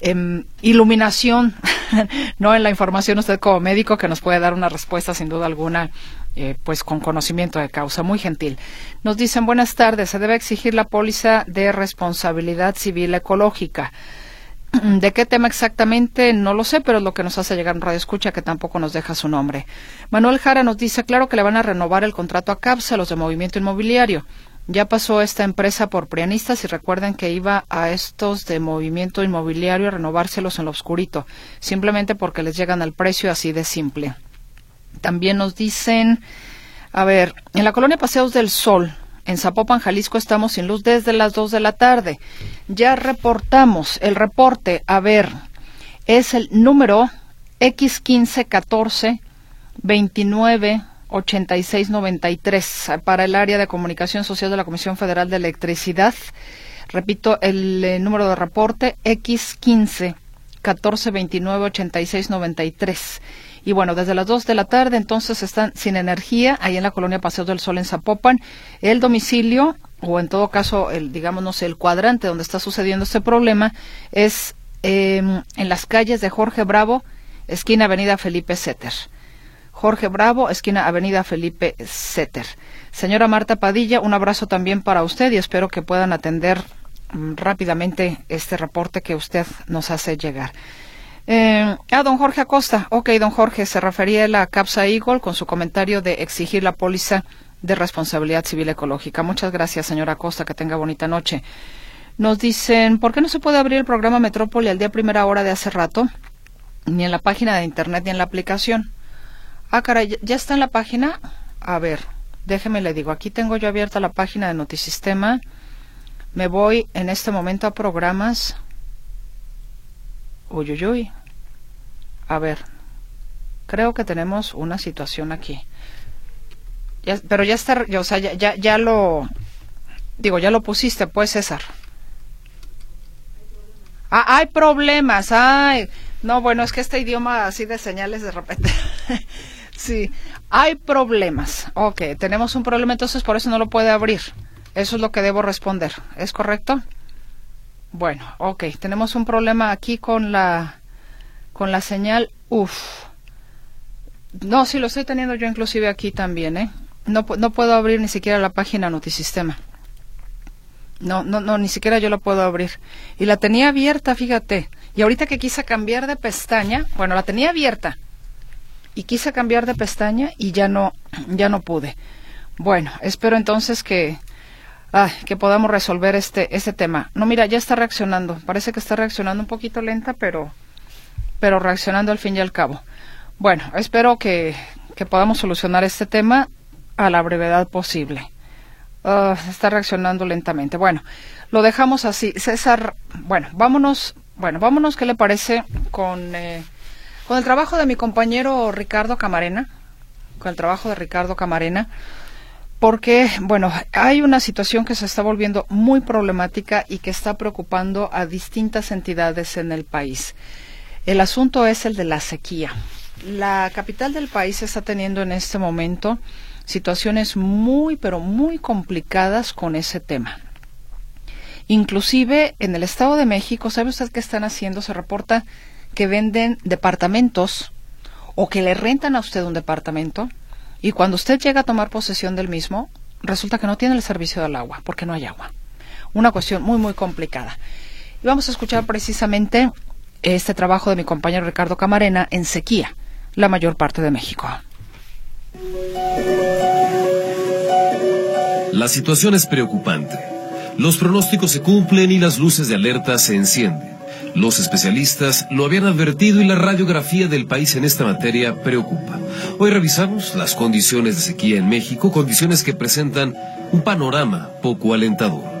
em, iluminación, [LAUGHS] no en la información usted como médico, que nos puede dar una respuesta sin duda alguna eh, pues con conocimiento de causa, muy gentil. Nos dicen buenas tardes, se debe exigir la póliza de responsabilidad civil ecológica. [CLEARS THROAT] ¿De qué tema exactamente? No lo sé, pero es lo que nos hace llegar en Radio Escucha, que tampoco nos deja su nombre. Manuel Jara nos dice, claro que le van a renovar el contrato a CAPSA, los de Movimiento Inmobiliario. Ya pasó esta empresa por prianistas y recuerden que iba a estos de Movimiento Inmobiliario a renovárselos en lo oscurito, simplemente porque les llegan al precio así de simple. También nos dicen, a ver, en la colonia Paseos del Sol, en Zapopan, Jalisco, estamos sin luz desde las 2 de la tarde. Ya reportamos el reporte. A ver, es el número X1514 29 para el área de comunicación social de la Comisión Federal de Electricidad. Repito, el eh, número de reporte X15 14 29 86 93. Y bueno, desde las 2 de la tarde entonces están sin energía ahí en la colonia Paseo del Sol en Zapopan. El domicilio, o en todo caso, el, digamos, no sé, el cuadrante donde está sucediendo este problema es em, en las calles de Jorge Bravo, esquina Avenida Felipe Setter. Jorge Bravo, esquina Avenida Felipe Setter. Señora Marta Padilla, un abrazo también para usted y espero que puedan atender mm, rápidamente este reporte que usted nos hace llegar. Eh, ah, don Jorge Acosta. Ok, don Jorge, se refería a la CAPSA Eagle con su comentario de exigir la póliza de responsabilidad civil ecológica. Muchas gracias, señora Acosta. Que tenga bonita noche. Nos dicen, ¿por qué no se puede abrir el programa Metrópoli al día primera hora de hace rato? Ni en la página de internet ni en la aplicación. Ah, caray, ¿ya está en la página? A ver, déjeme le digo, aquí tengo yo abierta la página de Notisistema. Me voy en este momento a programas. Uy, uy, uy. A ver, creo que tenemos una situación aquí. pero ya está, o sea, ya, ya, ya lo, digo, ya lo pusiste, pues, César. Ah, hay problemas, ay. No, bueno, es que este idioma así de señales de repente. [LAUGHS] sí, hay problemas. Ok, tenemos un problema, entonces por eso no lo puede abrir. Eso es lo que debo responder. ¿Es correcto? Bueno, ok, tenemos un problema aquí con la con la señal UF. No, sí lo estoy teniendo yo inclusive aquí también, ¿eh? No, no puedo abrir ni siquiera la página Notisistema. No, no, no, ni siquiera yo la puedo abrir. Y la tenía abierta, fíjate. Y ahorita que quise cambiar de pestaña, bueno, la tenía abierta. Y quise cambiar de pestaña y ya no, ya no pude. Bueno, espero entonces que, que podamos resolver este, este tema. No, mira, ya está reaccionando. Parece que está reaccionando un poquito lenta, pero, pero reaccionando al fin y al cabo. Bueno, espero que, que podamos solucionar este tema a la brevedad posible. Ah, está reaccionando lentamente. Bueno, lo dejamos así. César, bueno, vámonos, bueno, vámonos, ¿qué le parece con, eh, con el trabajo de mi compañero Ricardo Camarena? Con el trabajo de Ricardo Camarena porque, bueno, hay una situación que se está volviendo muy problemática y que está preocupando a distintas entidades en el país. El asunto es el de la sequía. La capital del país está teniendo en este momento situaciones muy, pero muy complicadas con ese tema. Inclusive en el Estado de México, ¿sabe usted qué están haciendo? Se reporta que venden departamentos o que le rentan a usted un departamento y cuando usted llega a tomar posesión del mismo, resulta que no tiene el servicio del agua, porque no hay agua. Una cuestión muy, muy complicada. Y vamos a escuchar precisamente este trabajo de mi compañero Ricardo Camarena en sequía, la mayor parte de México. La situación es preocupante. Los pronósticos se cumplen y las luces de alerta se encienden. Los especialistas lo habían advertido y la radiografía del país en esta materia preocupa. Hoy revisamos las condiciones de sequía en México, condiciones que presentan un panorama poco alentador.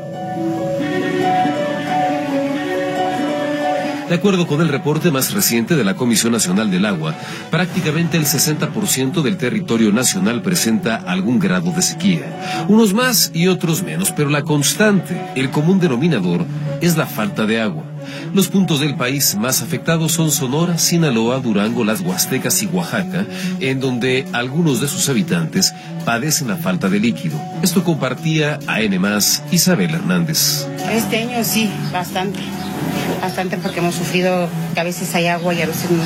De acuerdo con el reporte más reciente de la Comisión Nacional del Agua, prácticamente el 60% del territorio nacional presenta algún grado de sequía. Unos más y otros menos, pero la constante, el común denominador, es la falta de agua. Los puntos del país más afectados son Sonora, Sinaloa, Durango, las Huastecas y Oaxaca, en donde algunos de sus habitantes padecen la falta de líquido. Esto compartía a N Isabel Hernández. Este año sí, bastante. Bastante porque hemos sufrido que a veces hay agua y a veces no,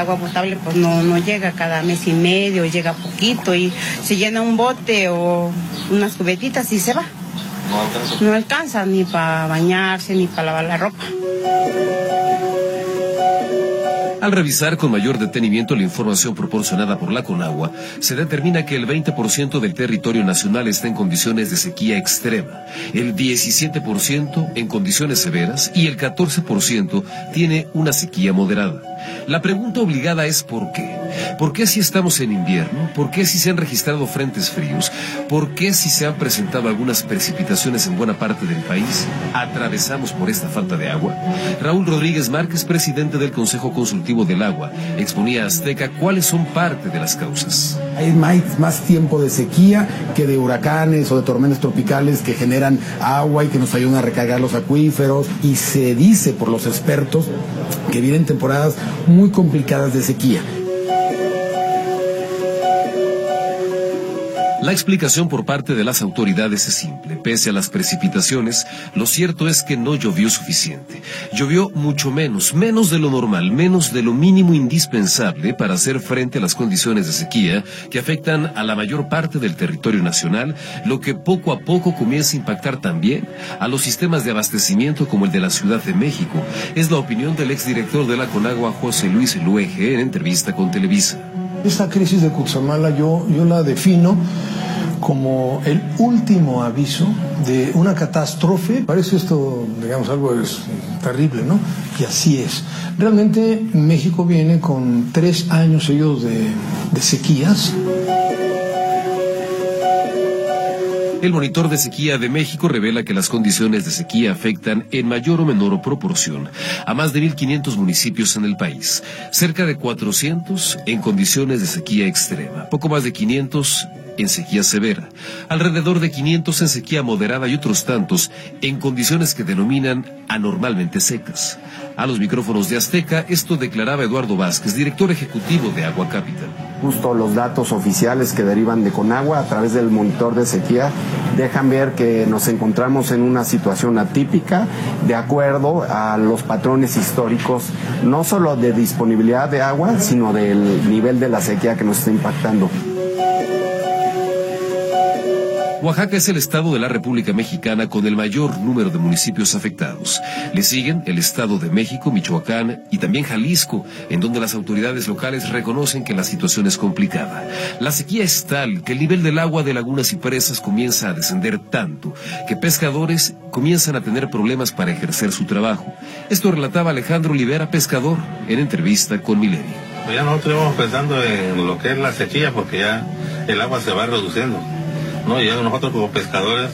agua potable pues no, no llega cada mes y medio, llega poquito y se llena un bote o unas cubetitas y se va. No alcanza. ni para bañarse, ni para lavar la ropa. Al revisar con mayor detenimiento la información proporcionada por la Conagua, se determina que el 20% del territorio nacional está en condiciones de sequía extrema, el 17% en condiciones severas y el 14% tiene una sequía moderada. La pregunta obligada es ¿por qué? ¿Por qué si estamos en invierno? ¿Por qué si se han registrado frentes fríos? ¿Por qué si se han presentado algunas precipitaciones en buena parte del país? ¿Atravesamos por esta falta de agua? Raúl Rodríguez Márquez, presidente del Consejo Consultivo del Agua, exponía a Azteca cuáles son parte de las causas. Hay más, tiempo de sequía que de huracanes o de tormentas tropicales que generan agua y que nos ayudan a recargar los acuíferos. Y se dice por los expertos que vienen temporadas muy complicadas de sequía. La explicación por parte de las autoridades es simple. Pese a las precipitaciones, lo cierto es que no llovió suficiente. Llovió mucho menos, menos de lo normal, menos de lo mínimo indispensable para hacer frente a las condiciones de sequía que afectan a la mayor parte del territorio nacional, lo que poco a poco comienza a impactar también a los sistemas de abastecimiento como el de la Ciudad de México. Es la opinión del exdirector de la Conagua, José Luis Luege, en entrevista con Televisa. Esta crisis de Cutzamala yo, yo la defino como el último aviso de una catástrofe. Parece esto, digamos, algo es terrible, ¿no? Y así es. Realmente México viene con tres años seguidos de, de sequías. El monitor de sequía de México revela que las condiciones de sequía afectan en mayor o menor proporción a más de 1.500 municipios en el país, cerca de 400 en condiciones de sequía extrema, poco más de 500 en sequía severa, alrededor de 500 en sequía moderada y otros tantos en condiciones que denominan anormalmente secas. A los micrófonos de Azteca, esto declaraba Eduardo Vázquez, director ejecutivo de Agua Capital. Justo los datos oficiales que derivan de Conagua a través del monitor de sequía dejan ver que nos encontramos en una situación atípica de acuerdo a los patrones históricos, no solo de disponibilidad de agua, sino del nivel de la sequía que nos está impactando. Oaxaca es el estado de la República Mexicana con el mayor número de municipios afectados. Le siguen el Estado de México, Michoacán y también Jalisco, en donde las autoridades locales reconocen que la situación es complicada. La sequía es tal que el nivel del agua de lagunas y presas comienza a descender tanto que pescadores comienzan a tener problemas para ejercer su trabajo. Esto relataba Alejandro Olivera, pescador, en entrevista con Milenio. Pues ya nosotros íbamos pensando en lo que es la sequía porque ya el agua se va reduciendo. ¿No? Y nosotros como pescadores,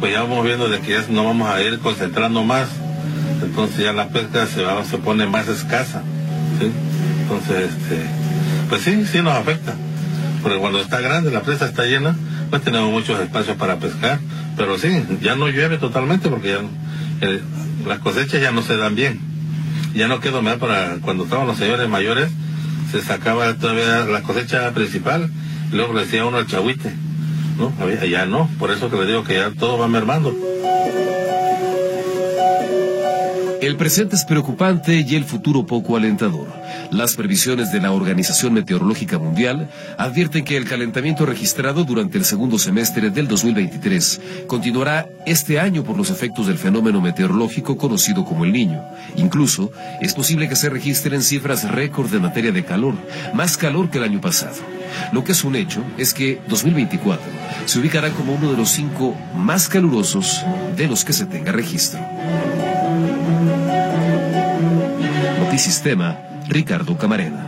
pues ya vamos viendo de que ya no vamos a ir concentrando más, entonces ya la pesca se, va, se pone más escasa, ¿sí? Entonces, este, pues sí, sí nos afecta, porque cuando está grande, la presa está llena, pues tenemos muchos espacios para pescar, pero sí, ya no llueve totalmente porque ya eh, las cosechas ya no se dan bien, ya no quedó más para cuando estaban los señores mayores, se sacaba todavía la cosecha principal, luego le decía uno al chahuite, ¿no? Ya no, por eso que le digo que ya todo va mermando. El presente es preocupante y el futuro poco alentador. Las previsiones de la Organización Meteorológica Mundial advierten que el calentamiento registrado durante el segundo semestre del 2023 continuará este año por los efectos del fenómeno meteorológico conocido como el niño. Incluso es posible que se registren cifras récord de materia de calor, más calor que el año pasado. Lo que es un hecho es que 2024 se ubicará como uno de los cinco más calurosos de los que se tenga registro. Notisistema, Ricardo Camarena.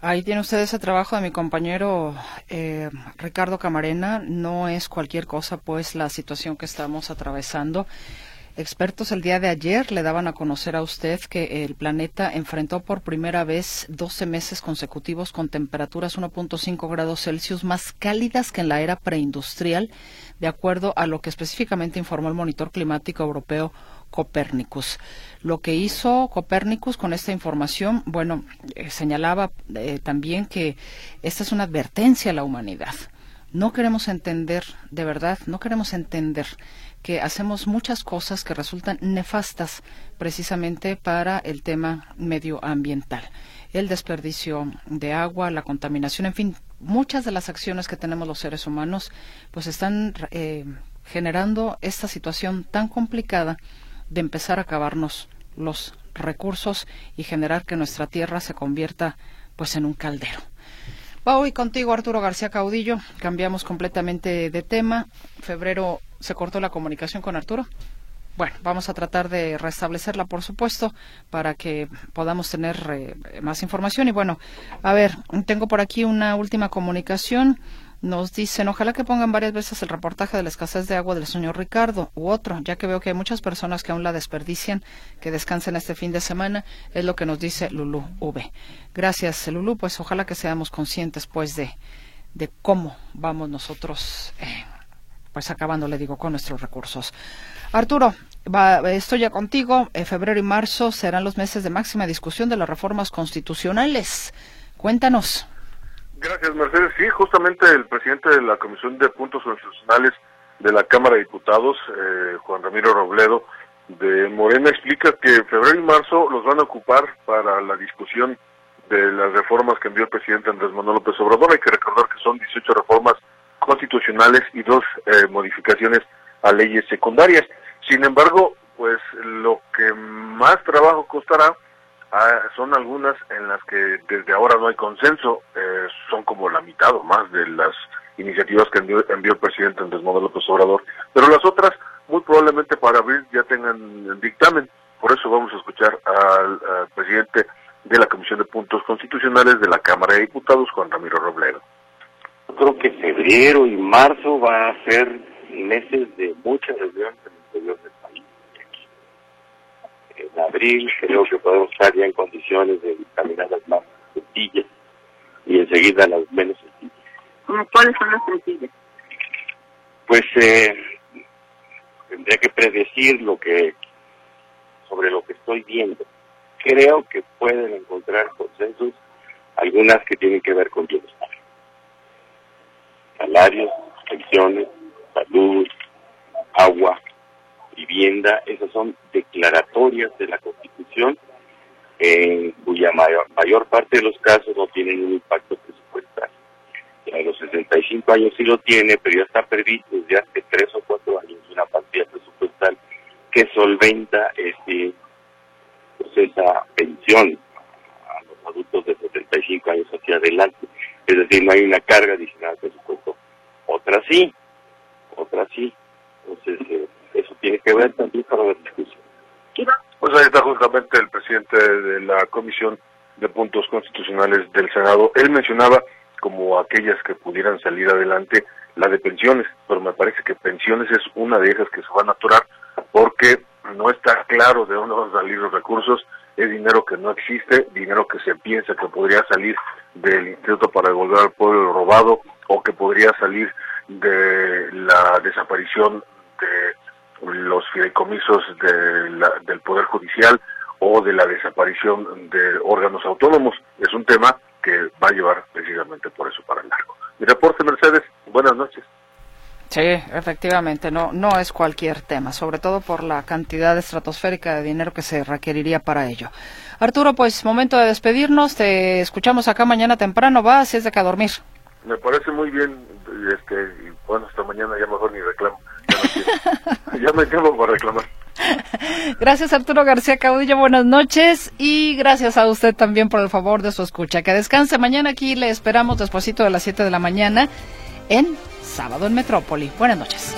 Ahí tiene usted ese trabajo de mi compañero eh, Ricardo Camarena. No es cualquier cosa, pues, la situación que estamos atravesando. Expertos el día de ayer le daban a conocer a usted que el planeta enfrentó por primera vez 12 meses consecutivos con temperaturas 1.5 grados Celsius más cálidas que en la era preindustrial, de acuerdo a lo que específicamente informó el Monitor Climático Europeo Copérnicus. Lo que hizo Copérnicus con esta información, bueno, eh, señalaba eh, también que esta es una advertencia a la humanidad. No queremos entender, de verdad, no queremos entender que hacemos muchas cosas que resultan nefastas precisamente para el tema medioambiental. El desperdicio de agua, la contaminación, en fin, muchas de las acciones que tenemos los seres humanos pues están eh, generando esta situación tan complicada de empezar a acabarnos los recursos y generar que nuestra tierra se convierta pues en un caldero. Hoy contigo Arturo García Caudillo. Cambiamos completamente de tema. Febrero se cortó la comunicación con Arturo. Bueno, vamos a tratar de restablecerla, por supuesto, para que podamos tener eh, más información. Y bueno, a ver, tengo por aquí una última comunicación. Nos dicen, ojalá que pongan varias veces el reportaje de la escasez de agua del señor Ricardo u otro, ya que veo que hay muchas personas que aún la desperdician, que descansen este fin de semana, es lo que nos dice Lulú V. Gracias, Lulú, pues ojalá que seamos conscientes, pues, de, de cómo vamos nosotros, eh, pues, acabando, le digo, con nuestros recursos. Arturo, estoy ya contigo. En febrero y marzo serán los meses de máxima discusión de las reformas constitucionales. Cuéntanos. Gracias, Mercedes. Sí, justamente el presidente de la Comisión de Puntos Constitucionales de la Cámara de Diputados, eh, Juan Ramiro Robledo, de Morena, explica que febrero y marzo los van a ocupar para la discusión de las reformas que envió el presidente Andrés Manuel López Obrador. Hay que recordar que son 18 reformas constitucionales y dos eh, modificaciones a leyes secundarias. Sin embargo, pues lo que más trabajo costará ah, son algunas en las que desde ahora no hay consenso, eh, son como la mitad o más de las iniciativas que envió, el presidente Andrés Manuel López Obrador, pero las otras muy probablemente para abril ya tengan dictamen. Por eso vamos a escuchar al, presidente de la Comisión de Puntos Constitucionales de la Cámara de Diputados, Juan Ramiro Robledo. Creo que febrero y marzo va a ser meses de muchas reuniones en el interior del. En abril creo que podemos estar ya en condiciones de dictaminar las más sencillas y enseguida las menos sencillas. ¿Cuáles son las sencillas? Pues eh, tendría que predecir lo que sobre lo que estoy viendo. Creo que pueden encontrar consensos algunas que tienen que ver con bienestar. Salarios, pensiones, salud, agua, vivienda, esas son declaratorias de la Constitución, en cuya mayor, mayor parte de los casos no tienen un impacto presupuestal. A los 65 años sí lo tiene, pero ya está previsto desde hace tres o cuatro años una partida presupuestal que solventa este, pues esa pensión a los adultos de 75 años hacia adelante. Es decir, no hay una carga adicional al presupuesto. Otra sí, otra sí. Entonces, eh, que para. Pues ahí está justamente el presidente de la Comisión de Puntos Constitucionales del Senado. Él mencionaba como aquellas que pudieran salir adelante la de pensiones, pero me parece que pensiones es una de ellas que se van a atorar porque no está claro de dónde van a salir los recursos, es dinero que no existe, dinero que se piensa que podría salir del Instituto para devolver al pueblo robado o que podría salir de la desaparición de los fideicomisos del Poder Judicial o de la desaparición de órganos autónomos. Es un tema que va a llevar precisamente por eso para el largo. Mi reporte, Mercedes. Buenas noches. Sí, efectivamente, no, no es cualquier tema, sobre todo por la cantidad estratosférica de dinero que se requeriría para ello. Arturo, pues momento de despedirnos, te escuchamos acá mañana temprano, va, si es de que a dormir. Me parece muy bien, este, y bueno, hasta mañana ya mejor ni reclamo. [LAUGHS] Ya, me llamo para reclamar. Gracias Arturo García Caudillo, buenas noches y gracias a usted también por el favor de su escucha. Que descanse mañana aquí, le esperamos despuesito de las 7 de la mañana en Sábado en Metrópoli. Buenas noches.